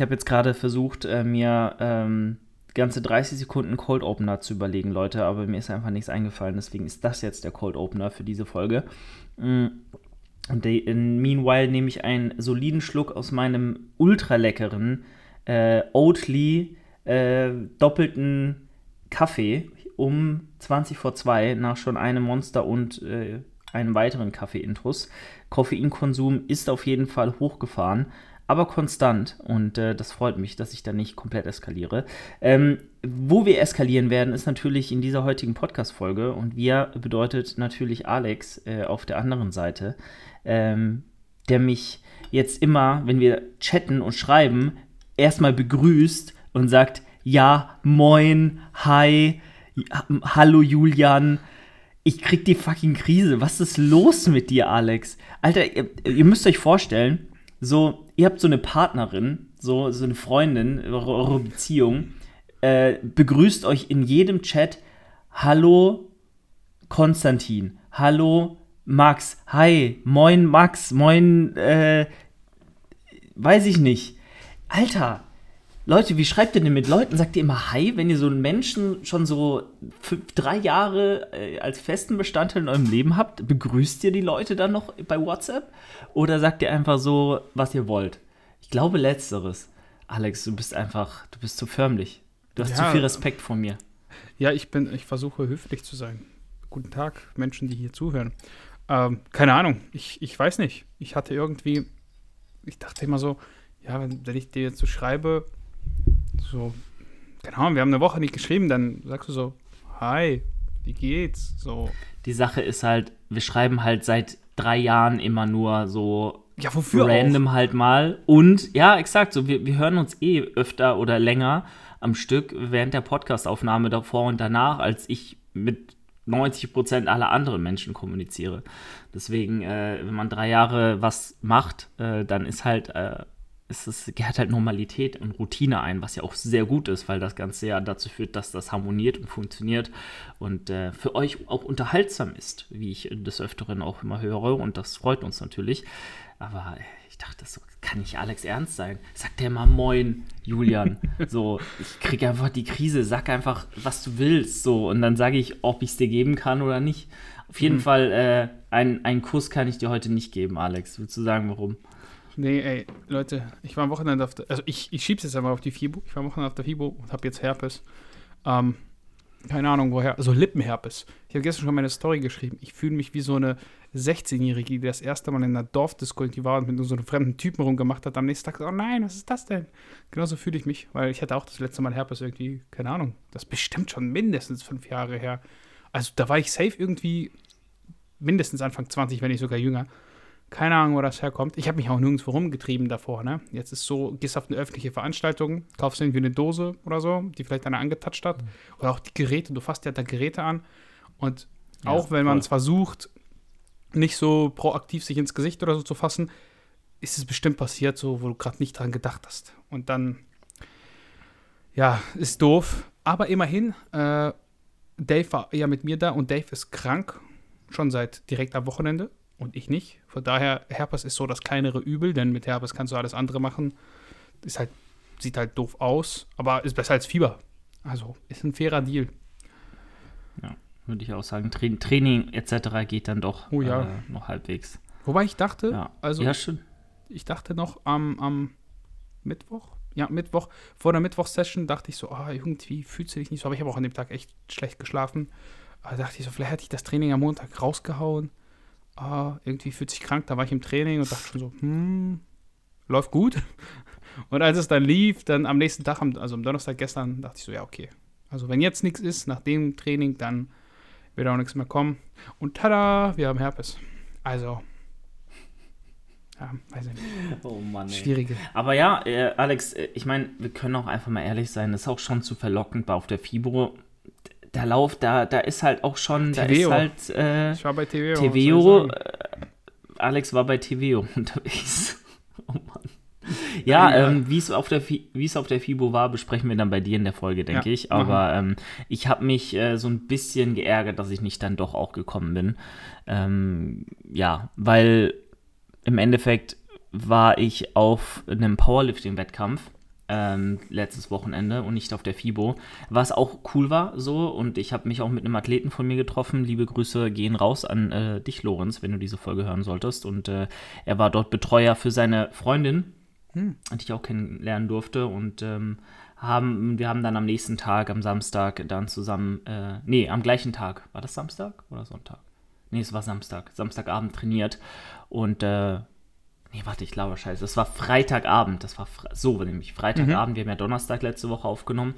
Ich habe jetzt gerade versucht, äh, mir ähm, ganze 30 Sekunden Cold Opener zu überlegen, Leute, aber mir ist einfach nichts eingefallen. Deswegen ist das jetzt der Cold Opener für diese Folge. Mm. Und meanwhile nehme ich einen soliden Schluck aus meinem ultra leckeren äh, Oatly äh, doppelten Kaffee um 20 vor 2 nach schon einem Monster und äh, einem weiteren Kaffee-Intrus. Koffeinkonsum ist auf jeden Fall hochgefahren aber konstant. Und äh, das freut mich, dass ich da nicht komplett eskaliere. Ähm, wo wir eskalieren werden, ist natürlich in dieser heutigen Podcast-Folge. Und wir bedeutet natürlich Alex äh, auf der anderen Seite, ähm, der mich jetzt immer, wenn wir chatten und schreiben, erstmal begrüßt und sagt: Ja, moin, hi, hallo Julian. Ich krieg die fucking Krise. Was ist los mit dir, Alex? Alter, ihr, ihr müsst euch vorstellen, so, ihr habt so eine Partnerin, so, so eine Freundin, eure, Beziehung, äh, begrüßt euch in jedem Chat, hallo Konstantin, hallo Max, hi, moin Max, moin, äh, weiß ich nicht. Alter, Leute, wie schreibt ihr denn mit Leuten? Sagt ihr immer Hi, wenn ihr so einen Menschen schon so fünf, drei Jahre äh, als festen Bestandteil in eurem Leben habt? Begrüßt ihr die Leute dann noch bei WhatsApp? Oder sagt ihr einfach so, was ihr wollt? Ich glaube letzteres. Alex, du bist einfach, du bist zu förmlich. Du hast ja, zu viel Respekt vor mir. Ja, ich bin, ich versuche höflich zu sein. Guten Tag, Menschen, die hier zuhören. Ähm, keine Ahnung, ich, ich weiß nicht. Ich hatte irgendwie, ich dachte immer so, ja, wenn, wenn ich dir jetzt so schreibe, so, keine Ahnung, wir haben eine Woche nicht geschrieben, dann sagst du so, hi, wie geht's? So. Die Sache ist halt, wir schreiben halt seit drei Jahren immer nur so ja, wofür random auch? halt mal. Und ja, exakt, so wir, wir hören uns eh öfter oder länger am Stück während der Podcastaufnahme davor und danach, als ich mit 90 Prozent aller anderen Menschen kommuniziere. Deswegen, äh, wenn man drei Jahre was macht, äh, dann ist halt äh, es ist, gehört halt Normalität und Routine ein, was ja auch sehr gut ist, weil das Ganze ja dazu führt, dass das harmoniert und funktioniert und äh, für euch auch unterhaltsam ist, wie ich des Öfteren auch immer höre und das freut uns natürlich. Aber ich dachte, so kann nicht Alex ernst sein. Sag der mal Moin, Julian. So, ich kriege einfach die Krise, sag einfach, was du willst, so und dann sage ich, ob ich es dir geben kann oder nicht. Auf jeden mhm. Fall, äh, ein, einen Kuss kann ich dir heute nicht geben, Alex. Willst du sagen, warum? Nee, ey, Leute, ich war am Wochenende auf der, also ich, ich schieb's jetzt einmal auf die FIBO. Ich war am Wochenende auf der FIBO und habe jetzt Herpes. Ähm, keine Ahnung woher, also Lippenherpes. Ich habe gestern schon meine Story geschrieben. Ich fühle mich wie so eine 16-Jährige, die das erste Mal in einer Dorfdisco die war und mit so einem fremden Typen rumgemacht hat. Am nächsten Tag, oh nein, was ist das denn? Genauso fühle ich mich, weil ich hatte auch das letzte Mal Herpes irgendwie, keine Ahnung, das ist bestimmt schon mindestens fünf Jahre her. Also da war ich safe irgendwie mindestens Anfang 20, wenn nicht sogar jünger. Keine Ahnung, wo das herkommt. Ich habe mich auch nirgendwo rumgetrieben davor, ne? Jetzt ist so, gehst auf eine öffentliche Veranstaltung, kaufst irgendwie eine Dose oder so, die vielleicht einer angetatscht hat. Mhm. Oder auch die Geräte, du fasst ja da Geräte an. Und ja, auch wenn man es versucht, nicht so proaktiv sich ins Gesicht oder so zu fassen, ist es bestimmt passiert, so, wo du gerade nicht dran gedacht hast. Und dann, ja, ist doof. Aber immerhin, äh, Dave war ja mit mir da und Dave ist krank, schon seit direkt am Wochenende und ich nicht. Von daher, Herpes ist so das kleinere Übel, denn mit Herpes kannst du alles andere machen. Ist halt, sieht halt doof aus, aber ist besser als Fieber. Also ist ein fairer Deal. Ja, würde ich auch sagen. Tra Training etc. geht dann doch oh, ja. äh, noch halbwegs. Wobei ich dachte, ja. also ja, ich dachte noch am, am Mittwoch, ja, Mittwoch, vor der Mittwochssession dachte ich so, ah, irgendwie fühlst du dich nicht so, aber ich habe auch an dem Tag echt schlecht geschlafen. Aber dachte ich so, vielleicht hätte ich das Training am Montag rausgehauen ah, irgendwie fühlt sich krank. Da war ich im Training und dachte schon so, hm, läuft gut. Und als es dann lief, dann am nächsten Tag, also am Donnerstag gestern, dachte ich so, ja, okay. Also wenn jetzt nichts ist nach dem Training, dann wird auch nichts mehr kommen. Und tada, wir haben Herpes. Also, ja, weiß ich nicht. Oh Mann. Ey. Schwierige. Aber ja, äh, Alex, äh, ich meine, wir können auch einfach mal ehrlich sein, das ist auch schon zu verlockend auf der Fibro da Lauf, da, da ist halt auch schon, da ist halt äh, ich war bei TVO. TVO äh, Alex war bei TVO unterwegs. oh Mann. Ja, ja. Ähm, wie es auf der wie es auf der FIBO war, besprechen wir dann bei dir in der Folge, denke ja, ich. Aber ähm, ich habe mich äh, so ein bisschen geärgert, dass ich nicht dann doch auch gekommen bin. Ähm, ja, weil im Endeffekt war ich auf einem Powerlifting-Wettkampf ähm, letztes Wochenende und nicht auf der FIBO, was auch cool war so und ich habe mich auch mit einem Athleten von mir getroffen. Liebe Grüße gehen raus an äh, dich, Lorenz, wenn du diese Folge hören solltest und äh, er war dort Betreuer für seine Freundin, hm. die ich auch kennenlernen durfte und ähm, haben, wir haben dann am nächsten Tag, am Samstag, dann zusammen, äh, nee, am gleichen Tag, war das Samstag oder Sonntag? Nee, es war Samstag, Samstagabend trainiert und äh, Nee, warte, ich glaube scheiße. Das war Freitagabend. Das war Fre so nämlich. Freitagabend. Mhm. Wir haben ja Donnerstag letzte Woche aufgenommen.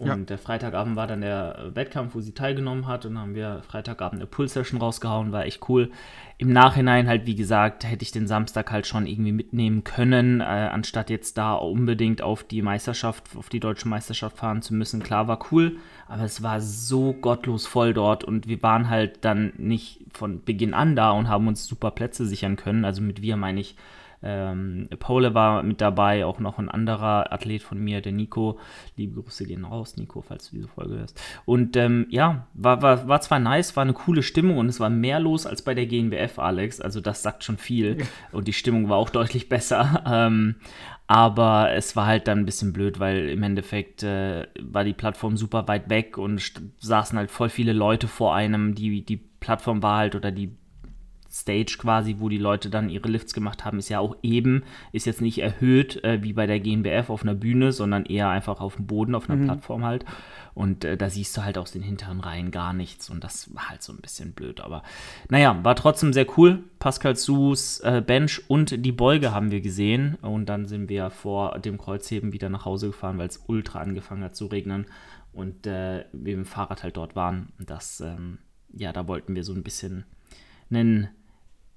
Und ja. der Freitagabend war dann der Wettkampf, wo sie teilgenommen hat. Und dann haben wir Freitagabend eine Pull-Session rausgehauen, war echt cool. Im Nachhinein halt, wie gesagt, hätte ich den Samstag halt schon irgendwie mitnehmen können, äh, anstatt jetzt da unbedingt auf die Meisterschaft, auf die deutsche Meisterschaft fahren zu müssen. Klar, war cool, aber es war so gottlos voll dort und wir waren halt dann nicht von Beginn an da und haben uns super Plätze sichern können. Also mit wir meine ich ähm, Pole war mit dabei, auch noch ein anderer Athlet von mir, der Nico. Liebe Grüße gehen raus, Nico, falls du diese Folge hörst. Und ähm, ja, war, war, war zwar nice, war eine coole Stimmung und es war mehr los als bei der GNBF, Alex. Also das sagt schon viel. Und die Stimmung war auch deutlich besser. Ähm, aber es war halt dann ein bisschen blöd, weil im Endeffekt äh, war die Plattform super weit weg und saßen halt voll viele Leute vor einem. Die, die Plattform war halt oder die Stage quasi, wo die Leute dann ihre Lifts gemacht haben, ist ja auch eben, ist jetzt nicht erhöht äh, wie bei der GNBF auf einer Bühne, sondern eher einfach auf dem Boden, auf einer mhm. Plattform halt. Und äh, da siehst du halt aus den hinteren Reihen gar nichts und das war halt so ein bisschen blöd. Aber naja, war trotzdem sehr cool. Pascal Sus äh, Bench und die Beuge haben wir gesehen und dann sind wir vor dem Kreuzheben wieder nach Hause gefahren, weil es ultra angefangen hat zu regnen und äh, wir mit dem Fahrrad halt dort waren. Das, ähm, ja, da wollten wir so ein bisschen einen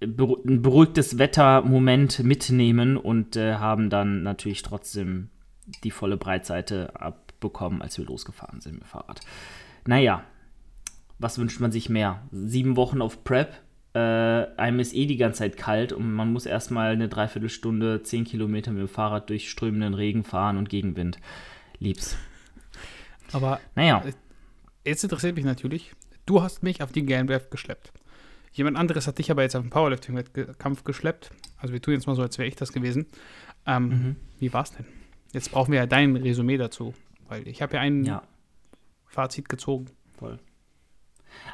ein beruhigtes Wettermoment mitnehmen und äh, haben dann natürlich trotzdem die volle Breitseite abbekommen, als wir losgefahren sind mit dem Fahrrad. Naja, was wünscht man sich mehr? Sieben Wochen auf Prep, äh, einem ist eh die ganze Zeit kalt und man muss erstmal eine Dreiviertelstunde, zehn Kilometer mit dem Fahrrad durch strömenden Regen fahren und Gegenwind. Lieb's. Aber naja. Jetzt interessiert mich natürlich, du hast mich auf die GmbF geschleppt. Jemand anderes hat dich aber jetzt auf den Powerlifting-Wettkampf geschleppt. Also wir tun jetzt mal so, als wäre ich das gewesen. Ähm, mhm. Wie war es denn? Jetzt brauchen wir ja dein Resümee dazu, weil ich habe ja ein ja. Fazit gezogen. Voll.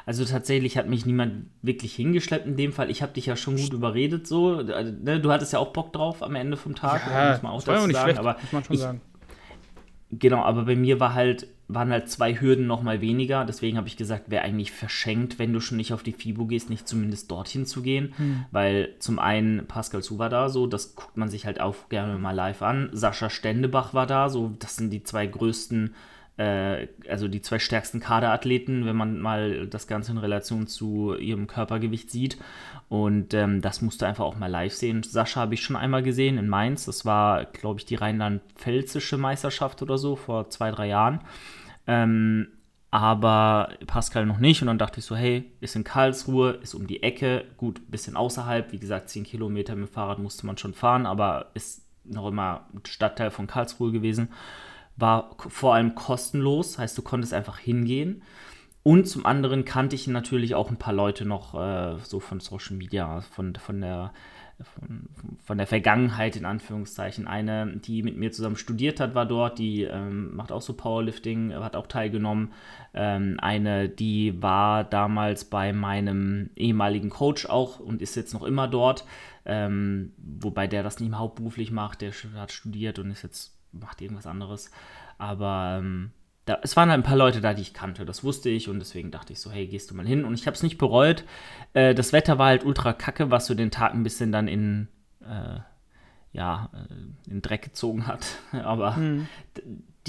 Also tatsächlich hat mich niemand wirklich hingeschleppt in dem Fall. Ich habe dich ja schon gut überredet so. Ne, du hattest ja auch Bock drauf am Ende vom Tag, ja, muss man auch das war auch nicht sagen. Schlecht, aber muss man schon ich, sagen. Genau, aber bei mir war halt waren halt zwei Hürden noch mal weniger. Deswegen habe ich gesagt, wäre eigentlich verschenkt, wenn du schon nicht auf die FIBO gehst, nicht zumindest dorthin zu gehen. Mhm. Weil zum einen Pascal Su war da, so, das guckt man sich halt auch gerne mal live an. Sascha Stendebach war da, so, das sind die zwei größten, äh, also die zwei stärksten Kaderathleten, wenn man mal das Ganze in Relation zu ihrem Körpergewicht sieht. Und ähm, das musst du einfach auch mal live sehen. Sascha habe ich schon einmal gesehen in Mainz. Das war, glaube ich, die rheinland-pfälzische Meisterschaft oder so vor zwei, drei Jahren. Ähm, aber Pascal noch nicht. Und dann dachte ich so, hey, ist in Karlsruhe, ist um die Ecke, gut, bisschen außerhalb. Wie gesagt, 10 Kilometer mit dem Fahrrad musste man schon fahren, aber ist noch immer Stadtteil von Karlsruhe gewesen. War vor allem kostenlos, heißt, du konntest einfach hingehen. Und zum anderen kannte ich natürlich auch ein paar Leute noch äh, so von Social Media, von, von der von, von der Vergangenheit in Anführungszeichen. Eine, die mit mir zusammen studiert hat, war dort, die ähm, macht auch so Powerlifting, hat auch teilgenommen. Ähm, eine, die war damals bei meinem ehemaligen Coach auch und ist jetzt noch immer dort, ähm, wobei der das nicht mehr hauptberuflich macht, der hat studiert und ist jetzt, macht irgendwas anderes. Aber ähm, da, es waren halt ein paar Leute da, die ich kannte, das wusste ich und deswegen dachte ich so, hey, gehst du mal hin? Und ich habe es nicht bereut. Äh, das Wetter war halt ultra kacke, was so den Tag ein bisschen dann in, äh, ja, äh, in Dreck gezogen hat. Aber mhm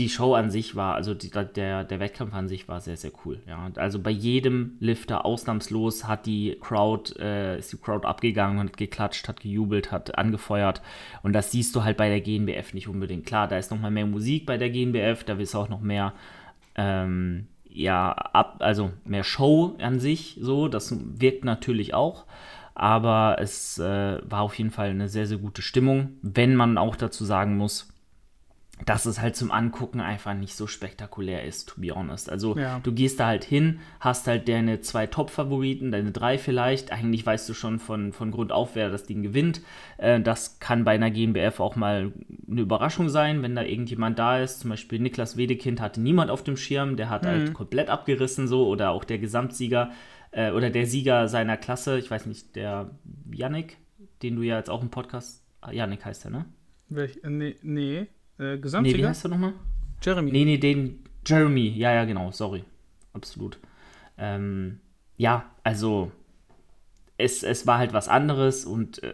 die Show an sich war, also die, der, der Wettkampf an sich war sehr, sehr cool. Ja. Also bei jedem Lifter ausnahmslos hat die Crowd, äh, ist die Crowd abgegangen und hat geklatscht, hat gejubelt, hat angefeuert. Und das siehst du halt bei der GNBF nicht unbedingt. Klar, da ist noch mal mehr Musik bei der GNBF, da ist auch noch mehr, ähm, ja, ab, also mehr Show an sich, so, das wirkt natürlich auch. Aber es äh, war auf jeden Fall eine sehr, sehr gute Stimmung, wenn man auch dazu sagen muss, dass es halt zum Angucken einfach nicht so spektakulär ist, to be honest. Also Ja. du gehst da halt hin, hast halt deine zwei Top-Favoriten, deine drei vielleicht. Eigentlich weißt du schon von, von Grund auf, wer das Ding gewinnt. Äh, das kann bei einer GmbF auch mal eine Überraschung sein, wenn da irgendjemand da ist. Zum Beispiel Niklas Wedekind hatte niemand auf dem Schirm, der hat halt komplett abgerissen so. Oder auch der Gesamtsieger äh, oder der Sieger seiner Klasse, ich weiß nicht, der Yannick, den du ja jetzt auch im Podcast, ah, Yannick heißt er, ne? Welch, äh, nee, nee. Äh, Nee, wie Gesamtsieger? heißt er nochmal? Jeremy. Nee, nee, den Jeremy. Ja, ja, genau, sorry. Absolut. Ähm, ja, also es, es war halt was anderes und äh,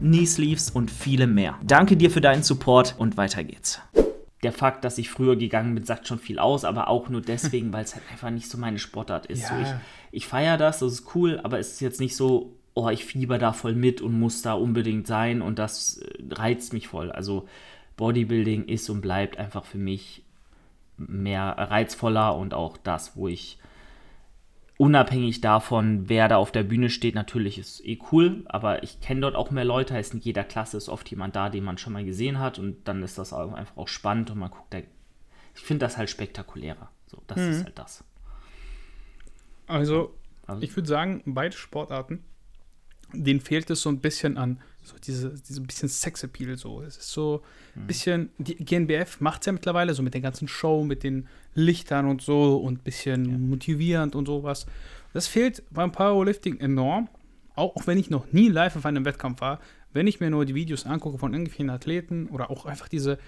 Knee-Sleeves und viele mehr. Danke dir für deinen Support und weiter geht's. Der Fakt, dass ich früher gegangen bin, sagt schon viel aus, aber auch nur deswegen, weil es halt einfach nicht so meine Sportart ist. So, Ja. ich ich feiere das, das ist cool, aber es ist jetzt nicht so, oh, ich fieber da voll mit und muss da unbedingt sein und das äh, reizt mich voll. Also Bodybuilding ist und bleibt einfach für mich mehr reizvoller und auch das, wo ich unabhängig davon, wer da auf der Bühne steht, natürlich ist eh cool, aber ich kenne dort auch mehr Leute, heißt in jeder Klasse ist oft jemand da, den man schon mal gesehen hat und dann ist das auch einfach auch spannend und man guckt da, ich finde das halt spektakulärer. So, das ist halt das. Also, Also- ich würde sagen, beide Sportarten, denen fehlt es so ein bisschen an so diese, diese bisschen Sexappeal so. Es ist so ein bisschen, die GNBF macht es ja mittlerweile so mit der ganzen Show, mit den Lichtern und so und ein bisschen motivierend und sowas. Das fehlt beim Powerlifting enorm, auch, auch wenn ich noch nie live auf einem Wettkampf war, wenn ich mir nur die Videos angucke von irgendwelchen Athleten oder auch einfach diese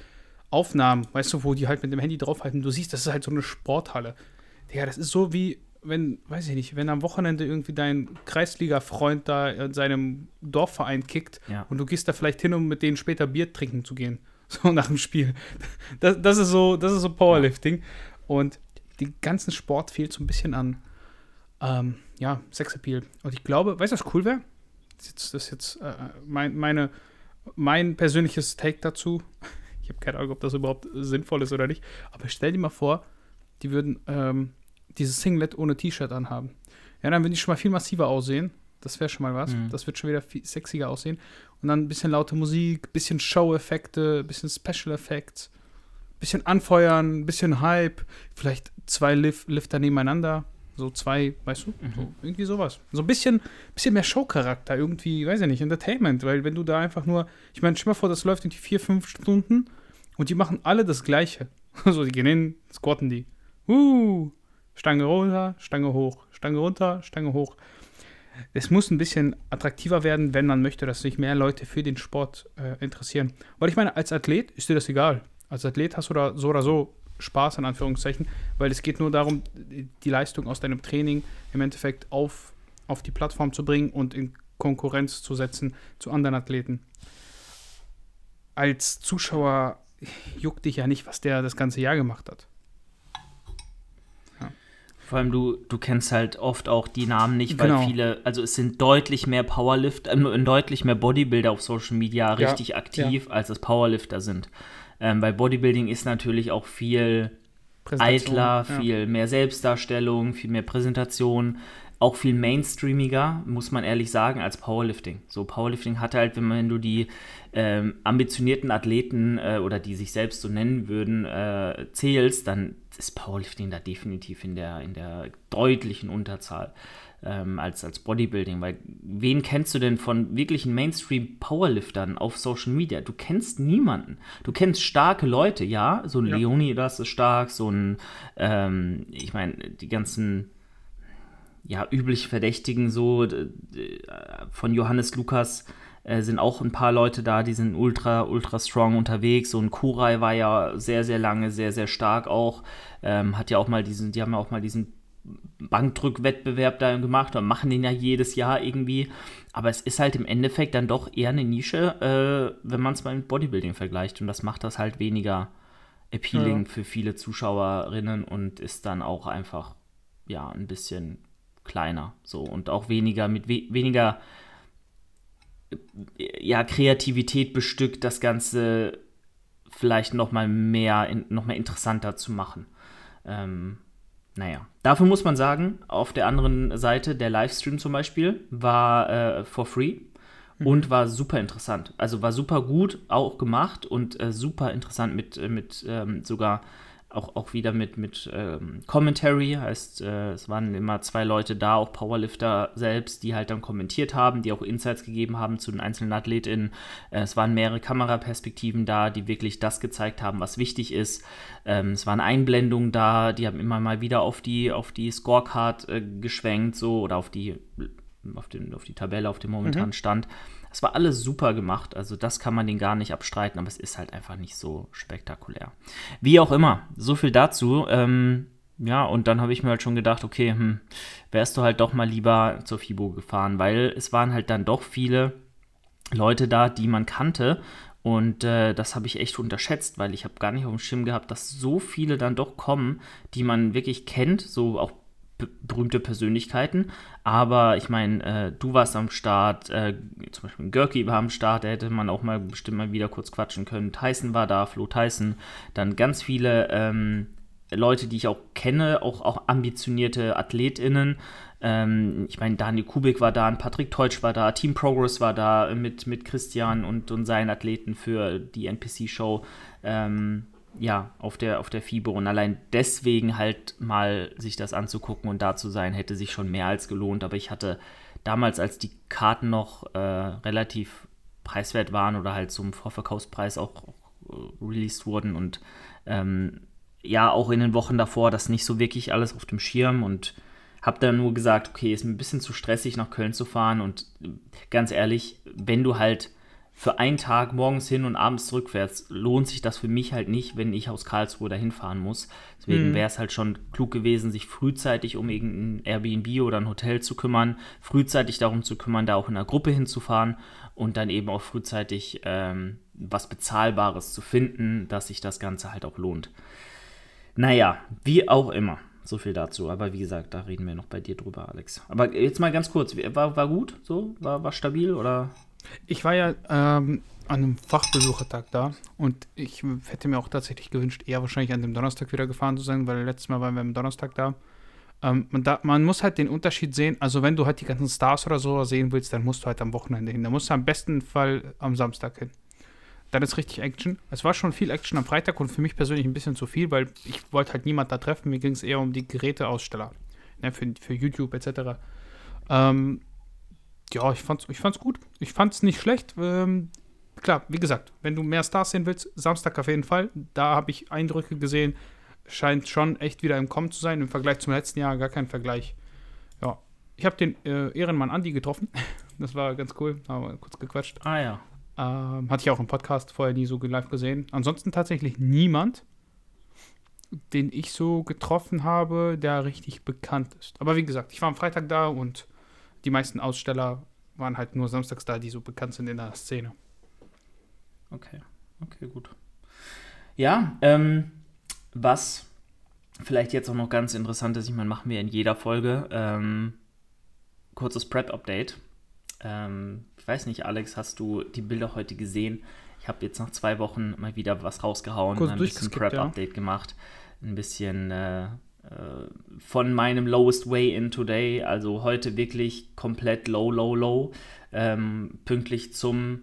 Aufnahmen, weißt du, wo die halt mit dem Handy draufhalten, du siehst, das ist halt so eine Sporthalle. Digga, das ist so wie, wenn, weiß ich nicht, wenn am Wochenende irgendwie dein Kreisliga-Freund da in seinem Dorfverein kickt Ja. und du gehst da vielleicht hin, um mit denen später Bier trinken zu gehen. So nach dem Spiel. Das, das ist so, das ist so Powerlifting. Und den ganzen Sport fehlt so ein bisschen an, ähm, ja, Sexappeal. Und ich glaube, weißt du, was cool wäre? Das ist jetzt, äh, mein, meine, mein persönliches Take dazu. Ich habe keine Ahnung, ob das überhaupt sinnvoll ist oder nicht. Aber stell dir mal vor, die würden ähm, dieses Singlet ohne T-Shirt anhaben. Ja, dann würden die schon mal viel massiver aussehen. Das wäre schon mal was. Mhm. Das wird schon wieder viel sexiger aussehen. Und dann ein bisschen laute Musik, bisschen Show-Effekte, bisschen Special Effects, bisschen anfeuern, ein bisschen Hype, vielleicht zwei Lif Lifter nebeneinander. So zwei, weißt du, so, irgendwie sowas. So ein bisschen, bisschen mehr Showcharakter, irgendwie, weiß ich nicht, Entertainment, weil wenn du da einfach nur, ich meine, stell mal vor, das läuft irgendwie vier, fünf Stunden und die machen alle das Gleiche. so, die gehen hin, squatten die. Uh, Stange runter, Stange hoch, Stange runter, Stange hoch. Es muss ein bisschen attraktiver werden, wenn man möchte, dass sich mehr Leute für den Sport äh, interessieren. Weil ich meine, als Athlet ist dir das egal. Als Athlet hast du da so oder so Spaß, in Anführungszeichen, weil es geht nur darum, die Leistung aus deinem Training im Endeffekt auf, auf die Plattform zu bringen und in Konkurrenz zu setzen zu anderen Athleten. Als Zuschauer juckt dich ja nicht, was der das ganze Jahr gemacht hat. Vor allem du, du kennst halt oft auch die Namen nicht, weil Genau. viele, also es sind deutlich mehr Powerlift, äh, deutlich mehr Bodybuilder auf Social Media richtig aktiv, als es Powerlifter sind. Ähm, weil Bodybuilding ist natürlich auch viel eitler, ja. viel mehr Selbstdarstellung, viel mehr Präsentation, auch viel mainstreamiger, muss man ehrlich sagen, als Powerlifting. So Powerlifting hat halt, wenn, man, wenn du die ähm, ambitionierten Athleten äh, oder die sich selbst so nennen würden, äh, zählst, dann ist Powerlifting da definitiv in der, in der deutlichen Unterzahl ähm, als, als Bodybuilding. Weil wen kennst du denn von wirklichen Mainstream-Powerliftern auf Social Media? Du kennst niemanden. Du kennst starke Leute, ja, so ein Ja. Leonidas ist stark, so ein, ähm, ich meine, die ganzen ja, üblich Verdächtigen so äh, von Johannes Lukas äh, sind auch ein paar Leute da, die sind ultra, ultra strong unterwegs. So ein Kurai war ja sehr, sehr lange, sehr, sehr stark auch. Ähm, hat ja auch mal diesen, die haben ja auch mal diesen Bankdrückwettbewerb da gemacht und machen den ja jedes Jahr irgendwie. Aber es ist halt im Endeffekt dann doch eher eine Nische, äh, wenn man es mal mit Bodybuilding vergleicht. Und das macht das halt weniger appealing ja. für viele Zuschauerinnen und ist dann auch einfach, ja, ein bisschen kleiner. So und auch weniger mit we weniger ja, Kreativität bestückt, das Ganze vielleicht noch mal mehr, in, noch mal interessanter zu machen. Ähm, naja, dafür muss man sagen, auf der anderen Seite, der Livestream zum Beispiel, war äh, for free mhm. und war super interessant. Also war super gut auch gemacht und äh, super interessant mit, äh, mit ähm, sogar auch, auch wieder mit, mit ähm, Commentary, heißt, äh, es waren immer zwei Leute da, auch Powerlifter selbst, die halt dann kommentiert haben, die auch Insights gegeben haben zu den einzelnen AthletInnen. Äh, es waren mehrere Kameraperspektiven da, die wirklich das gezeigt haben, was wichtig ist. Ähm, es waren Einblendungen da, die haben immer mal wieder auf die, auf die Scorecard äh, geschwenkt, so, oder auf die, auf, den, auf die Tabelle, auf dem momentanen mhm. Stand. Es war alles super gemacht, also das kann man den gar nicht abstreiten, aber es ist halt einfach nicht so spektakulär. Wie auch immer, so viel dazu. Ähm, ja, und dann habe ich mir halt schon gedacht, okay, hm, wärst du halt doch mal lieber zur FIBO gefahren, weil es waren halt dann doch viele Leute da, die man kannte. Und äh, das habe ich echt unterschätzt, weil ich habe gar nicht auf dem Schirm gehabt, dass so viele dann doch kommen, die man wirklich kennt, so auch berühmte Persönlichkeiten. Aber ich meine, äh, du warst am Start, äh, zum Beispiel Görki war am Start, da hätte man auch mal bestimmt mal wieder kurz quatschen können. Tyson war da, Flo Tyson. Dann ganz viele ähm, Leute, die ich auch kenne, auch, auch ambitionierte AthletInnen. Ähm, ich meine, Daniel Kubik war da, Patrick Teutsch war da, Team Progress war da mit, mit Christian und, und seinen Athleten für die NPC-Show. Ähm, ja, auf der, auf der FIBO. Und allein deswegen halt mal sich das anzugucken und da zu sein, hätte sich schon mehr als gelohnt. Aber ich hatte damals, als die Karten noch äh, relativ preiswert waren oder halt zum Vorverkaufspreis auch, auch äh, released wurden und ähm, ja, auch in den Wochen davor das nicht so wirklich alles auf dem Schirm und habe dann nur gesagt, okay, ist mir ein bisschen zu stressig nach Köln zu fahren und äh, ganz ehrlich, wenn du halt für einen Tag morgens hin und abends zurückwärts lohnt sich das für mich halt nicht, wenn ich aus Karlsruhe dahin fahren muss. Deswegen mhm. wäre es halt schon klug gewesen, sich frühzeitig um irgendein Airbnb oder ein Hotel zu kümmern, frühzeitig darum zu kümmern, da auch in einer Gruppe hinzufahren und dann eben auch frühzeitig ähm, was Bezahlbares zu finden, dass sich das Ganze halt auch lohnt. Naja, wie auch immer. So viel dazu. Aber wie gesagt, da reden wir noch bei dir drüber, Alex. Aber jetzt mal ganz kurz, war, war gut so? War, war stabil oder? Ich war ja ähm, an einem Fachbesuchertag da und ich hätte mir auch tatsächlich gewünscht, eher wahrscheinlich an dem Donnerstag wieder gefahren zu sein, weil letztes Mal waren wir am Donnerstag da. Ähm, man, da. man, muss halt den Unterschied sehen, also wenn du halt die ganzen Stars oder so sehen willst, dann musst du halt am Wochenende hin. Da musst du am besten Fall am Samstag hin. Dann ist richtig Action. Es war schon viel Action am Freitag und für mich persönlich ein bisschen zu viel, weil ich wollte halt niemand da treffen. Mir ging es eher um die Geräteaussteller. Ne, für, für YouTube etc. Ähm, ja, ich fand's, ich fand's gut. Ich fand's nicht schlecht. Ähm, klar, wie gesagt, wenn du mehr Stars sehen willst, Samstag auf jeden Fall. Da habe ich Eindrücke gesehen. Scheint schon echt wieder im Kommen zu sein. Im Vergleich zum letzten Jahr gar kein Vergleich. Ja, ich habe den äh, Ehrenmann Andi getroffen. Das war ganz cool. Haben wir kurz gequatscht. Ah ja. Ähm, hatte ich auch im Podcast vorher nie so live gesehen. Ansonsten tatsächlich niemand, den ich so getroffen habe, der richtig bekannt ist. Aber wie gesagt, ich war am Freitag da und die meisten Aussteller waren halt nur samstags da, die so bekannt sind in der Szene. Okay, okay, gut. Ja, ähm, was vielleicht jetzt auch noch ganz interessant ist, ich meine, machen wir in jeder Folge, ähm, kurzes Prep-Update. Ähm, ich weiß nicht, Alex, hast du die Bilder heute gesehen? Ich habe jetzt nach zwei Wochen mal wieder was rausgehauen, Kurz ein bisschen Prep-Update ja. gemacht, ein bisschen äh, von meinem Lowest Way in Today, also heute wirklich komplett low, low, low, ähm, pünktlich zum,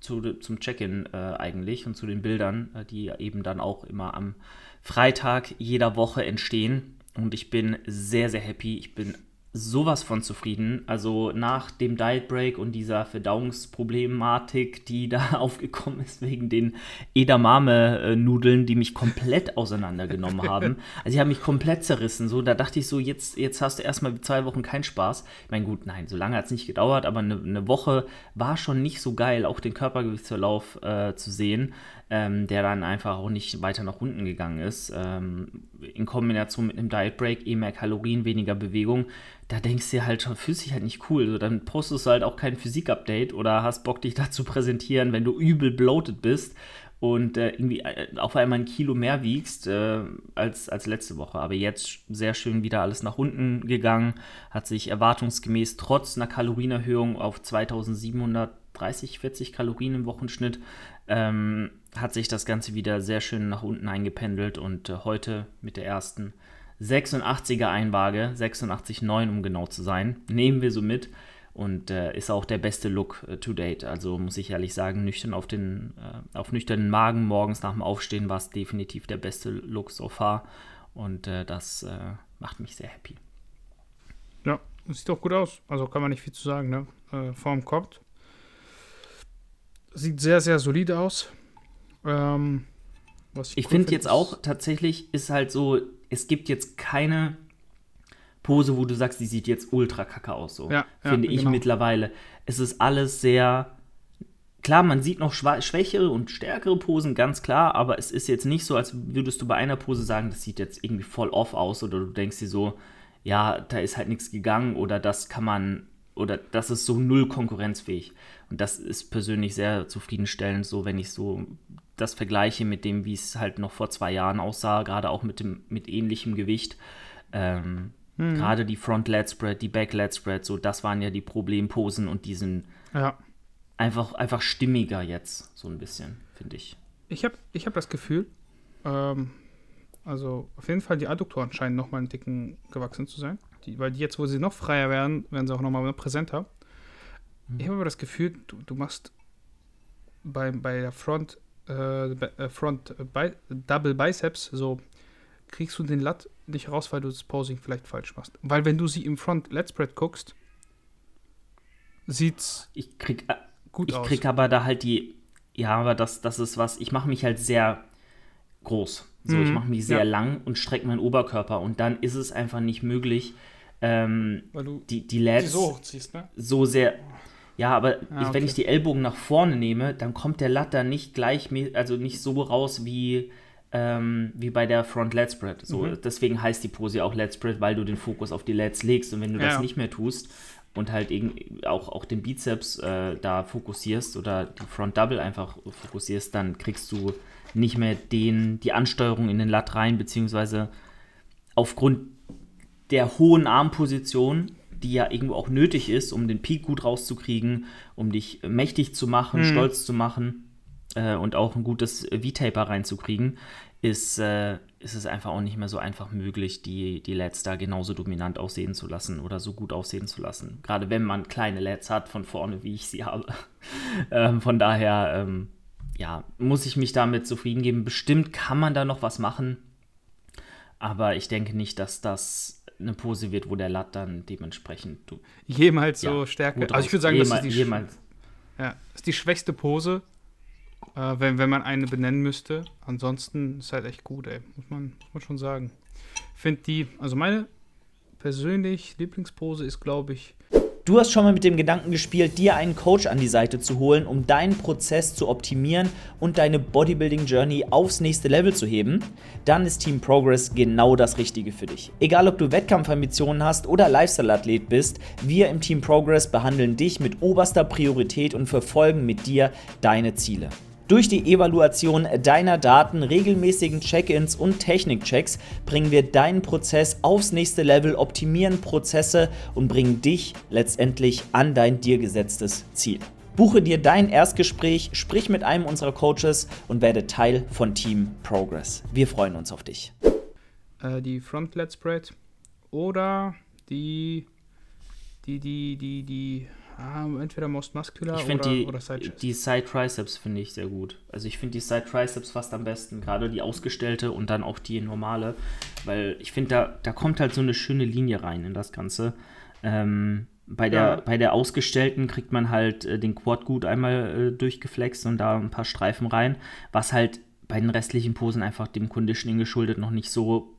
zu, zum Check-in äh, eigentlich und zu den Bildern, äh, die eben dann auch immer am Freitag jeder Woche entstehen. Und ich bin sehr, sehr happy. Ich bin sowas von zufrieden. Also nach dem Diet Break und dieser Verdauungsproblematik, die da aufgekommen ist wegen den Edamame-Nudeln, die mich komplett auseinandergenommen haben. Also die haben mich komplett zerrissen. So, da dachte ich so, jetzt, jetzt hast du erstmal zwei Wochen keinen Spaß. Ich meine, gut, nein, so lange hat es nicht gedauert, aber eine, eine, Woche war schon nicht so geil, auch den Körpergewichtsverlauf äh, zu sehen. Ähm, der dann einfach auch nicht weiter nach unten gegangen ist. Ähm, in Kombination mit einem Diet Break, eh mehr Kalorien, weniger Bewegung, da denkst du dir halt schon, fühlst dich halt nicht cool. So, dann postest du halt auch kein Physik-Update oder hast Bock, dich da zu präsentieren, wenn du übel bloated bist und äh, irgendwie äh, auf einmal ein Kilo mehr wiegst äh, als, als letzte Woche. Aber jetzt sehr schön wieder alles nach unten gegangen, hat sich erwartungsgemäß trotz einer Kalorienerhöhung auf 2730, 40 Kalorien im Wochenschnitt, ähm, hat sich das Ganze wieder sehr schön nach unten eingependelt und äh, heute mit der ersten 86er Einwaage, 86,9 um genau zu sein, nehmen wir so mit und äh, ist auch der beste Look äh, to date. Also muss ich ehrlich sagen, nüchtern auf, den, äh, auf nüchternen Magen morgens nach dem Aufstehen war es definitiv der beste Look so far und äh, das äh, macht mich sehr happy. Ja, sieht doch gut aus. Also kann man nicht viel zu sagen, ne? Form kommt. Sieht sehr, sehr solide aus. Ähm, ich, ich finde jetzt auch tatsächlich ist halt so, es gibt jetzt keine Pose, wo du sagst, die sieht jetzt ultra kacke aus, so. Ja, finde ja, ich genau. mittlerweile. Es ist alles sehr. Klar, man sieht noch schwächere und stärkere Posen, ganz klar, aber es ist jetzt nicht so, als würdest du bei einer Pose sagen, das sieht jetzt irgendwie voll off aus oder du denkst dir so, ja, da ist halt nichts gegangen oder das kann man, oder das ist so null konkurrenzfähig. Und das ist persönlich sehr zufriedenstellend, so wenn ich so das vergleiche mit dem, wie es halt noch vor zwei Jahren aussah, gerade auch mit, dem, mit ähnlichem Gewicht. Ähm, Mhm. Gerade die Front Lat Spread, die Back Lat Spread, so das waren ja die Problemposen und die sind ja. einfach, einfach stimmiger jetzt, so ein bisschen, finde ich. Ich habe ich hab das Gefühl, ähm, also auf jeden Fall die Adduktoren scheinen nochmal einen Dicken gewachsen zu sein. Die, weil die jetzt, wo sie noch freier werden, werden sie auch nochmal präsenter. Mhm. Ich habe aber das Gefühl, du, du machst bei, bei der Front, äh, äh Front äh, Double Biceps so kriegst du den Lat nicht raus, weil du das Posing vielleicht falsch machst. Weil wenn du sie im Front Let's Spread guckst, sieht's ich krieg, äh, gut ich aus. Ich krieg aber da halt die, ja, aber das, das ist was, ich mache mich halt sehr groß. So, mhm. ich mache mich sehr ja. lang und strecke meinen Oberkörper und dann ist es einfach nicht möglich, ähm, die, die Lats die so hochziehst, ne? So sehr. Ja, aber ah, ich, wenn ich die Ellbogen nach vorne nehme, dann kommt der Lat da nicht gleich, also nicht so raus wie ähm, wie bei der Front Lat Spread. So, mhm. Deswegen heißt die Pose auch Lat Spread, weil du den Fokus auf die Lats legst. Und wenn du ja. das nicht mehr tust und halt auch, auch den Bizeps äh, da fokussierst oder die Front Double einfach fokussierst, dann kriegst du nicht mehr den, die Ansteuerung in den Lat rein, beziehungsweise aufgrund der hohen Armposition, die ja irgendwo auch nötig ist, um den Peak gut rauszukriegen, um dich mächtig zu machen, mhm. stolz zu machen, äh, und auch ein gutes V-Taper reinzukriegen, ist, äh, ist es einfach auch nicht mehr so einfach möglich, die, die LEDs da genauso dominant aussehen zu lassen oder so gut aussehen zu lassen. Gerade wenn man kleine LEDs hat von vorne, wie ich sie habe. ähm, von daher, ähm, ja, muss ich mich damit zufrieden geben. Bestimmt kann man da noch was machen, aber ich denke nicht, dass das eine Pose wird, wo der Lat dann dementsprechend du, jemals ja, so stärker. Also ich würde sagen, jemals, das ist die, jemals. Ja, ist die schwächste Pose äh, wenn, wenn man eine benennen müsste. Ansonsten ist halt echt gut, ey. Muss man, muss man schon sagen. Finde die, also meine persönlich Lieblingspose ist, glaube ich, Du hast schon mal mit dem Gedanken gespielt, dir einen Coach an die Seite zu holen, um deinen Prozess zu optimieren und deine Bodybuilding Journey aufs nächste Level zu heben? Dann ist Team Progress genau das Richtige für dich. Egal ob du Wettkampfambitionen hast oder Lifestyle-Athlet bist, wir im Team Progress behandeln dich mit oberster Priorität und verfolgen mit dir deine Ziele. Durch die Evaluation deiner Daten, regelmäßigen Check-ins und Technikchecks bringen wir deinen Prozess aufs nächste Level, optimieren Prozesse und bringen dich letztendlich an dein dir gesetztes Ziel. Buche dir dein Erstgespräch, sprich mit einem unserer Coaches und werde Teil von Team Progress. Wir freuen uns auf dich. Äh, die Front Let Spread oder die die die die die Ah, entweder Most Muscular ich oder, die, oder Side Die Side Triceps finde ich sehr gut. Also ich finde die Side Triceps fast am besten, gerade die ausgestellte und dann auch die normale, weil ich finde, da, da kommt halt so eine schöne Linie rein in das Ganze. Ähm, bei, der, ja. bei der ausgestellten kriegt man halt äh, den Quad gut einmal äh, durchgeflext und da ein paar Streifen rein, was halt bei den restlichen Posen einfach dem Conditioning geschuldet noch nicht so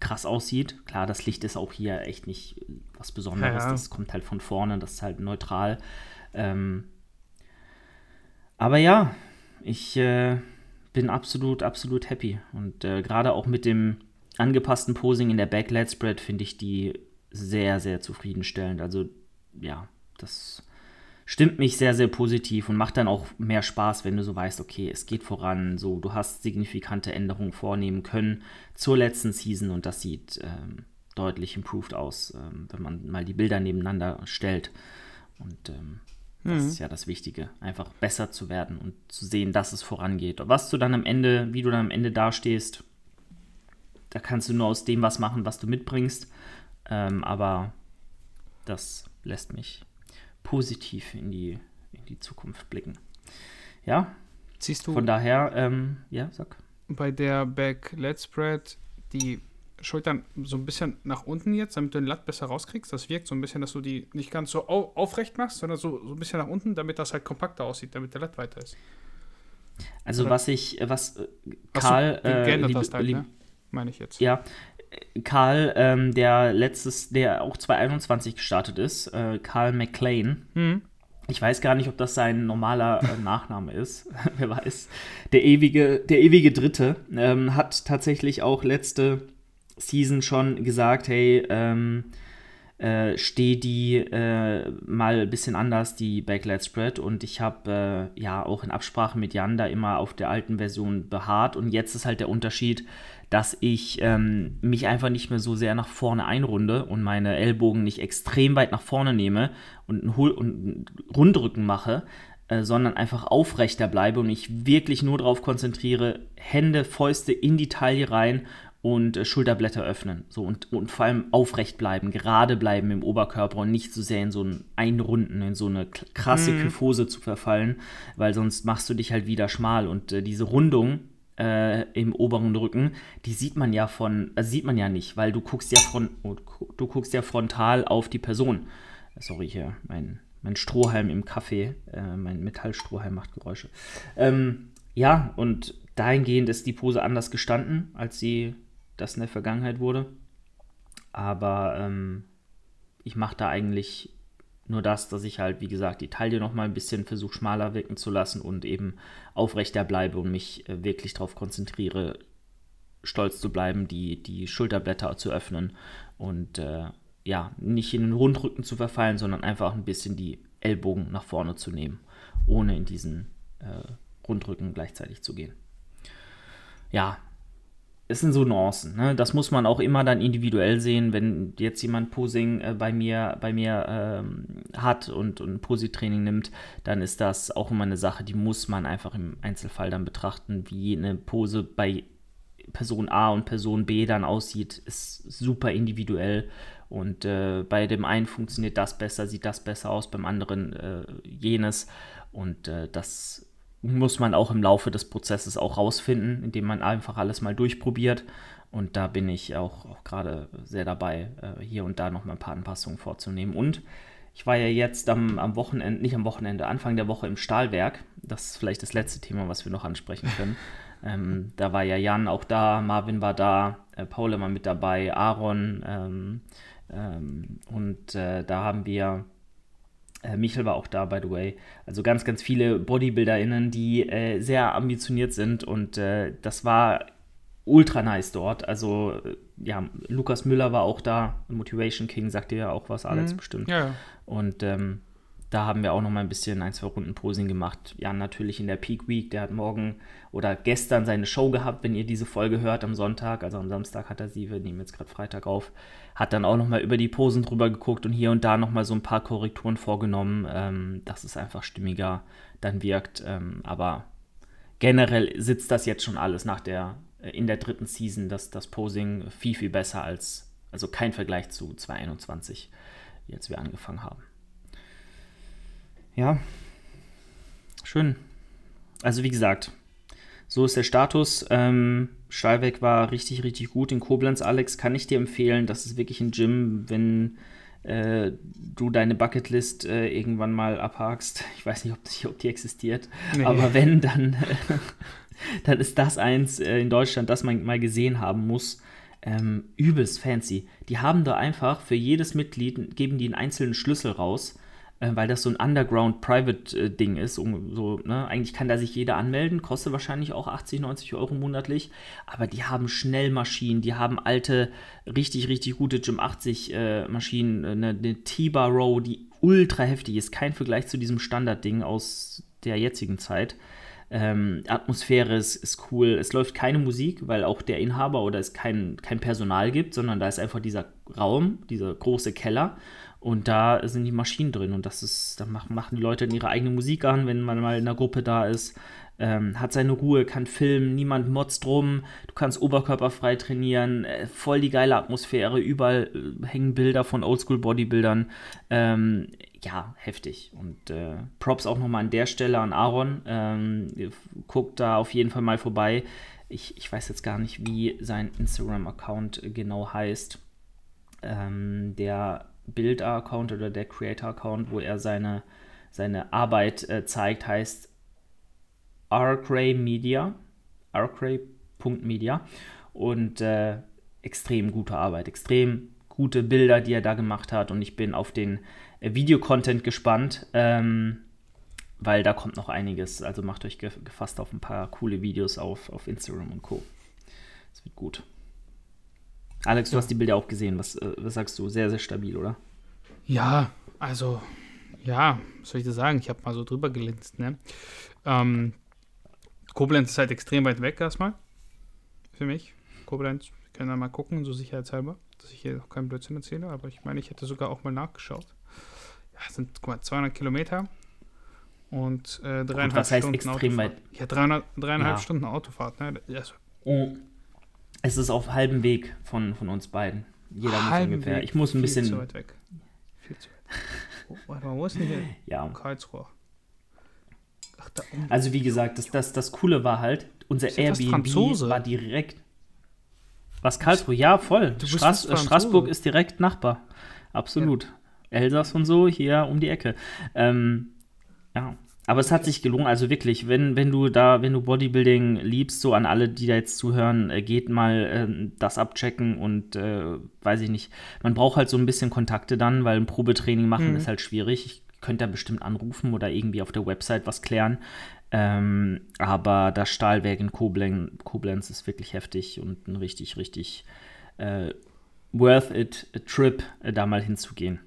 krass aussieht. Klar, das Licht ist auch hier echt nicht was Besonderes. Ja. Das kommt halt von vorne, das ist halt neutral. Ähm, aber ja, ich, äh, bin absolut, absolut happy. Und äh, gerade auch mit dem angepassten Posing in der Back-Lat Spread finde ich die sehr, sehr zufriedenstellend. Also ja, das stimmt mich sehr, sehr positiv und macht dann auch mehr Spaß, wenn du so weißt, okay, es geht voran, so du hast signifikante Änderungen vornehmen können zur letzten Season und das sieht ähm, deutlich improved aus, ähm, wenn man mal die Bilder nebeneinander stellt. Und ähm, das mhm. ist ja das Wichtige, einfach besser zu werden und zu sehen, dass es vorangeht. Und was du dann am Ende, wie du dann am Ende dastehst, da kannst du nur aus dem was machen, was du mitbringst. Ähm, aber das lässt mich positiv in die, in die Zukunft blicken. Ja. Siehst du. Von daher, ähm, ja, sag. Bei der Back Let's Spread die Schultern so ein bisschen nach unten jetzt, damit du den Latt besser rauskriegst. Das wirkt so ein bisschen, dass du die nicht ganz so au aufrecht machst, sondern so, so ein bisschen nach unten, damit das halt kompakter aussieht, damit der Latt weiter ist. Also Oder? was ich, was äh, Karl was du, äh, geändert hast halt, ne? meine ich jetzt. Ja, Karl, ähm, der letztes, der auch 2021 gestartet ist, äh, Karl McLean. Mhm. Ich weiß gar nicht, ob das sein normaler äh, Nachname ist. Wer weiß. Der ewige, der ewige Dritte ähm, hat tatsächlich auch letzte Season schon gesagt, hey, ähm, äh, stehe die äh, mal ein bisschen anders, die Backlight Spread. Und ich habe äh, ja auch in Absprache mit Jan da immer auf der alten Version beharrt. Und jetzt ist halt der Unterschied, dass ich ähm, mich einfach nicht mehr so sehr nach vorne einrunde und meine Ellbogen nicht extrem weit nach vorne nehme und einen, und einen Rundrücken mache, äh, sondern einfach aufrechter bleibe und mich wirklich nur darauf konzentriere, Hände, Fäuste in die Taille rein und äh, Schulterblätter öffnen. So und, und vor allem aufrecht bleiben, gerade bleiben im Oberkörper und nicht so sehr in so ein Einrunden, in so eine krasse mhm. Kyphose zu verfallen, weil sonst machst du dich halt wieder schmal und äh, diese Rundung äh, im oberen Rücken, die sieht man ja von, äh, sieht man ja nicht, weil du guckst ja von, oh, du guckst ja frontal auf die Person. Sorry hier, mein, mein Strohhalm im Kaffee, äh, mein Metallstrohhalm macht Geräusche. Ähm, ja, und dahingehend ist die Pose anders gestanden, als sie das in der Vergangenheit wurde. Aber ähm, ich mache da eigentlich nur das, dass ich halt, wie gesagt, die Taille noch mal ein bisschen versuche schmaler wirken zu lassen und eben aufrechter bleibe und mich äh, wirklich darauf konzentriere, stolz zu bleiben, die, die Schulterblätter zu öffnen und äh, ja, nicht in den Rundrücken zu verfallen, sondern einfach ein bisschen die Ellbogen nach vorne zu nehmen, ohne in diesen äh, Rundrücken gleichzeitig zu gehen. Ja, es sind so Nuancen. Ne? Das muss man auch immer dann individuell sehen, wenn jetzt jemand Posing äh, bei mir, bei mir ähm, hat und, und Positraining nimmt, dann ist das auch immer eine Sache, die muss man einfach im Einzelfall dann betrachten, wie eine Pose bei Person A und Person B dann aussieht, ist super individuell. Und äh, bei dem einen funktioniert das besser, sieht das besser aus, beim anderen äh, jenes. Und äh, das muss man auch im Laufe des Prozesses auch rausfinden, indem man einfach alles mal durchprobiert. Und da bin ich auch, auch gerade sehr dabei, äh, hier und da nochmal ein paar Anpassungen vorzunehmen. Und ich war ja jetzt am, am Wochenende, nicht am Wochenende, Anfang der Woche im Stahlwerk. Das ist vielleicht das letzte Thema, was wir noch ansprechen können. ähm, da war ja Jan auch da, Marvin war da, äh, Paul immer mit dabei, Aaron. Ähm, ähm, und äh, da haben wir äh, Michel war auch da, by the way. Also ganz, ganz viele BodybuilderInnen, die äh, sehr ambitioniert sind und äh, das war ultra nice dort. Also, äh, ja, Lukas Müller war auch da, Motivation King, sagt dir ja auch was, Alex, mhm. bestimmt. Ja, ja. Und ähm, da haben wir auch noch mal ein bisschen ein, zwei Runden Posing gemacht. Jan natürlich in der Peak Week, der hat morgen oder gestern seine Show gehabt, wenn ihr diese Folge hört am Sonntag. Also am Samstag hat er sie, wir nehmen jetzt gerade Freitag auf. Hat dann auch noch mal über die Posen drüber geguckt und hier und da noch mal so ein paar Korrekturen vorgenommen, ähm, dass es einfach stimmiger dann wirkt. Ähm, aber generell sitzt das jetzt schon alles nach der, äh, in der dritten Season, dass das Posing viel, viel besser als, also kein Vergleich zu 2021, jetzt wir angefangen haben. Ja, schön. Also wie gesagt, so ist der Status. Ähm, Stahlweg war richtig, richtig gut in Koblenz. Alex, kann ich dir empfehlen. Das ist wirklich ein Gym, wenn äh, du deine Bucketlist äh, irgendwann mal abhakst. Ich weiß nicht, ob, ob die existiert. Nee. Aber wenn, dann, dann ist das eins äh, in Deutschland, das man mal gesehen haben muss. Ähm, übelst fancy. Die haben da einfach für jedes Mitglied, geben die einen einzelnen Schlüssel raus weil das so ein Underground-Private-Ding ist. Um, so, ne? Eigentlich kann da sich jeder anmelden, kostet wahrscheinlich auch 80, 90 Euro monatlich, aber die haben Schnellmaschinen, die haben alte, richtig, richtig gute Gym 80 äh, Maschinen, eine, eine T-Bar Row, die ultra heftig ist, kein Vergleich zu diesem Standardding aus der jetzigen Zeit. Ähm, Atmosphäre ist, ist cool. Es läuft keine Musik, weil auch der Inhaber oder es kein, kein Personal gibt, sondern da ist einfach dieser Raum, dieser große Keller und da sind die Maschinen drin und das ist, da machen, die Leute ihre eigene Musik an, wenn man mal in einer Gruppe da ist. Ähm, hat seine Ruhe, kann filmen, niemand motzt drum, du kannst oberkörperfrei trainieren, äh, voll die geile Atmosphäre, überall äh, hängen Bilder von Oldschool-Bodybuildern. Ähm, ja, heftig. Und äh, Props auch nochmal an der Stelle an Aaron. Ähm, guckt da auf jeden Fall mal vorbei. Ich, ich weiß jetzt gar nicht, wie sein Instagram-Account genau heißt. Ähm, der Builder-Account oder der Creator-Account, wo er seine, seine Arbeit äh, zeigt, heißt Arcray Media. Arcray.media. Und äh, extrem gute Arbeit, extrem gute Bilder, die er da gemacht hat. Und ich bin auf den äh, Videocontent gespannt, ähm, weil da kommt noch einiges. Also macht euch gefasst auf ein paar coole Videos auf, auf Instagram und Co. Es wird gut. Alex, du hast die Bilder auch gesehen. Was, äh, was sagst du? Sehr, sehr stabil, oder? Ja, also, ja, was soll ich dir sagen? Ich habe mal so drüber gelinst, ne? Ähm, Koblenz ist halt extrem weit weg erstmal. Für mich. Koblenz, wir können da mal gucken, so sicherheitshalber, dass ich hier noch keinen Blödsinn erzähle, aber ich meine, ich hätte sogar auch mal nachgeschaut ja, sind guck mal, 200 Kilometer und äh, dreieinhalb Gut, was heißt Stunden extrem Autofahrt. weit? Ja, 300, dreieinhalb ja. Stunden Autofahrt. Ne? Also. Oh. Es ist auf halbem Weg von, von uns beiden. Jeder muss ungefähr. Weg. Ich muss ein Viel bisschen. Zu weit weg. Viel zu weit. Oh, warte mal, wo ist denn hier? Ja. Karlsruhe. Ach, da um also wie gesagt, das, das, das Coole war halt, unser Airbnb war direkt. Was Karlsruhe? Ja, voll. Straß, Straßburg ist direkt Nachbar. Absolut. Ja. Elsass und so, hier um die Ecke. Ähm, ja. Aber es hat sich gelungen, also wirklich, wenn, wenn du da, wenn du Bodybuilding liebst, so an alle, die da jetzt zuhören, äh, geht mal äh, das abchecken und äh, weiß ich nicht, man braucht halt so ein bisschen Kontakte dann, weil ein Probetraining machen mhm. ist halt schwierig. Ich könnte da bestimmt anrufen oder irgendwie auf der Website was klären. Ähm, aber das Stahlwerk in Koblenz, Koblenz ist wirklich heftig und ein richtig, richtig äh, worth it Trip, äh, da mal hinzugehen.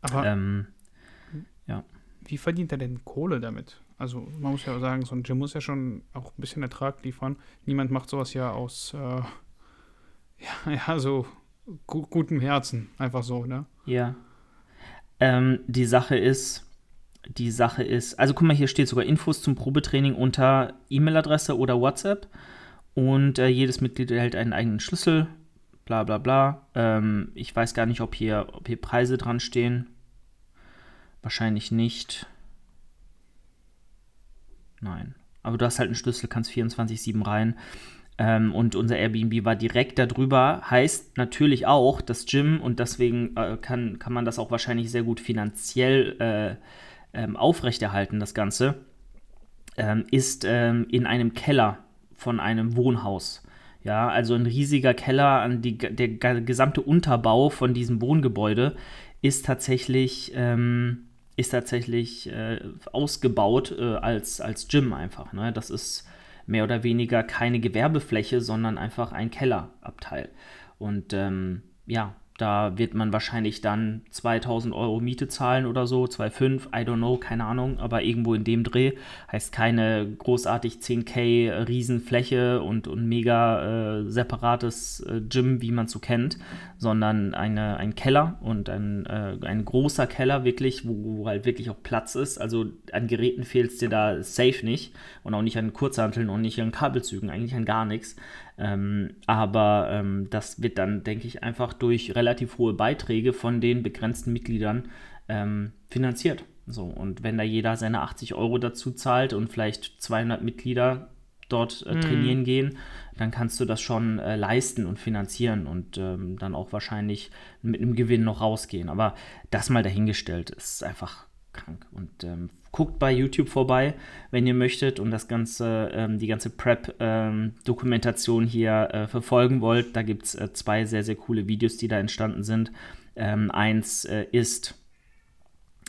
Aber ähm. Wie verdient er denn Kohle damit? Also man muss ja sagen, so ein Gym muss ja schon auch ein bisschen Ertrag liefern. Niemand macht sowas ja aus äh, ja, ja, so gu gutem Herzen, einfach so, ne? Ja. Ähm, die Sache ist, die Sache ist, also guck mal, hier steht sogar Infos zum Probetraining unter E-Mail-Adresse oder WhatsApp und äh, jedes Mitglied erhält einen eigenen Schlüssel, bla bla bla. Ähm, ich weiß gar nicht, ob hier, ob hier Preise dran stehen. Wahrscheinlich nicht. Nein. Aber du hast halt einen Schlüssel, kannst 24-7 rein. Ähm, und unser Airbnb war direkt darüber. Heißt natürlich auch, das Gym, und deswegen äh, kann, kann man das auch wahrscheinlich sehr gut finanziell äh, ähm, aufrechterhalten, das Ganze, ähm, ist ähm, in einem Keller von einem Wohnhaus. Ja, also ein riesiger Keller, an die, der gesamte Unterbau von diesem Wohngebäude ist tatsächlich ähm, ist tatsächlich äh, ausgebaut äh, als, als Gym einfach. Ne? Das ist mehr oder weniger keine Gewerbefläche, sondern einfach ein Kellerabteil. Und ähm, ja, da wird man wahrscheinlich dann 2000 Euro Miete zahlen oder so, 2,5, I don't know, keine Ahnung, aber irgendwo in dem Dreh. Heißt keine großartig 10k Riesenfläche und, und mega äh, separates äh, Gym, wie man es so kennt, sondern eine, ein Keller und ein, äh, ein großer Keller wirklich, wo, wo, halt wirklich auch Platz ist. Also an Geräten fehlt es dir da safe nicht und auch nicht an Kurzhanteln und nicht an Kabelzügen, eigentlich an gar nichts. Ähm, aber ähm, das wird dann, denke ich, einfach durch relativ hohe Beiträge von den begrenzten Mitgliedern ähm, finanziert. So, und wenn da jeder seine 80 Euro dazu zahlt und vielleicht 200 Mitglieder dort äh, mhm. trainieren gehen, dann kannst du das schon äh, leisten und finanzieren und ähm, dann auch wahrscheinlich mit einem Gewinn noch rausgehen. Aber das mal dahingestellt ist einfach krank. Und ähm, guckt bei YouTube vorbei, wenn ihr möchtet und das ganze, ähm, die ganze Prep-Dokumentation ähm, hier äh, verfolgen wollt. Da gibt es äh, zwei sehr, sehr coole Videos, die da entstanden sind. Ähm, eins äh, ist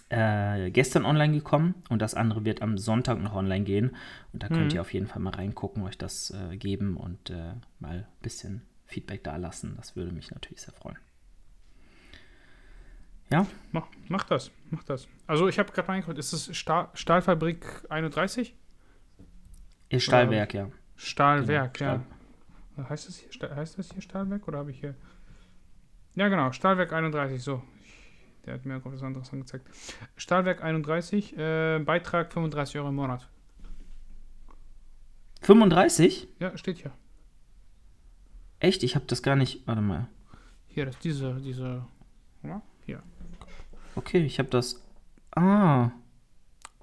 äh, gestern online gekommen und das andere wird am Sonntag noch online gehen. Und da könnt Mhm. ihr auf jeden Fall mal reingucken, euch das äh, geben und äh, mal ein bisschen Feedback da lassen. Das würde mich natürlich sehr freuen. Ja, Mach, mach das, mach das. Also ich habe gerade reingeguckt, ist es Stahl, Stahlfabrik 31? ihr Stahlwerk, ja. Stahlwerk, Genau, ja. Heißt das, hier, heißt das hier Stahlwerk oder habe ich hier. Ja, genau, Stahlwerk 31, so. Der hat mir auch was anderes angezeigt. Stahlwerk 31, äh, Beitrag 35 Euro im Monat. 35? Ja, steht hier. Echt? Ich habe das gar nicht. Warte mal. Hier, das diese, diese. Ja, hier. Okay, ich habe das. Ah.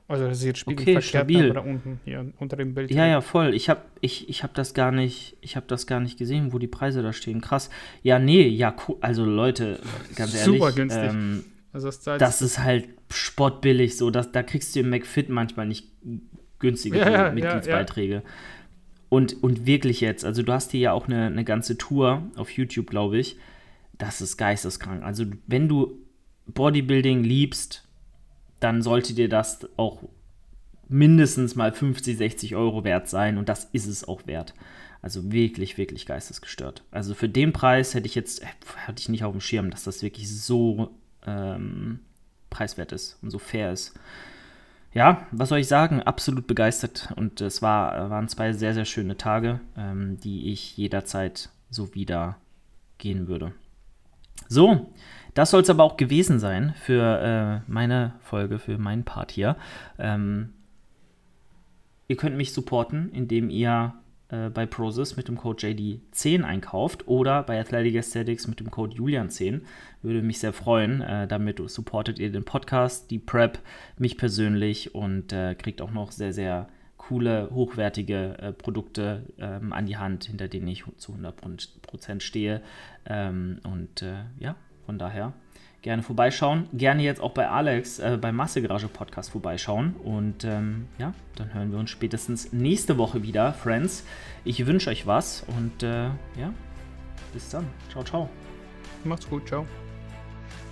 Also das ist jetzt Okay, spiegelverkehrt, stabil. aber da unten, hier unter dem Bild. Ja, ja, voll. Ich habe ich, ich hab das gar nicht, ich habe das gar nicht gesehen, wo die Preise da stehen. Krass. Ja, nee, ja, cool. Also Leute, ganz ehrlich, Super günstig. Ähm, Also das das ist halt spottbillig so, dass, da kriegst du im McFit manchmal nicht günstige Ja, ja, ja, Mitgliedsbeiträge. Und, und wirklich jetzt, also du hast hier ja auch eine, eine ganze Tour auf YouTube, glaube ich. Das ist geisteskrank. Also wenn du Bodybuilding liebst, dann sollte dir das auch mindestens mal 50, 60 Euro wert sein und das ist es auch wert. Also wirklich, wirklich geistesgestört. Also für den Preis hätte ich jetzt, hatte ich nicht auf dem Schirm, dass das wirklich so ähm, preiswert ist und so fair ist. Ja, was soll ich sagen? Absolut begeistert und es war, waren zwei sehr, sehr schöne Tage, ähm, die ich jederzeit so wieder gehen würde. So, das soll es aber auch gewesen sein für äh, meine Folge, für meinen Part hier. Ähm, ihr könnt mich supporten, indem ihr äh, bei Prozis mit dem Code JD10 einkauft oder bei Athletic Aesthetics mit dem Code Julian10. Würde mich sehr freuen. Äh, damit supportet ihr den Podcast, die Prep, mich persönlich und äh, kriegt auch noch sehr, sehr coole, hochwertige äh, Produkte ähm, an die Hand, hinter denen ich zu 100% stehe. Ähm, und äh, ja, von daher gerne vorbeischauen. Gerne jetzt auch bei Alex äh, beim Massegarage Podcast vorbeischauen. Und ähm, ja, dann hören wir uns spätestens nächste Woche wieder, Friends. Ich wünsche euch was und äh, ja, bis dann. Ciao, ciao. Macht's gut, ciao.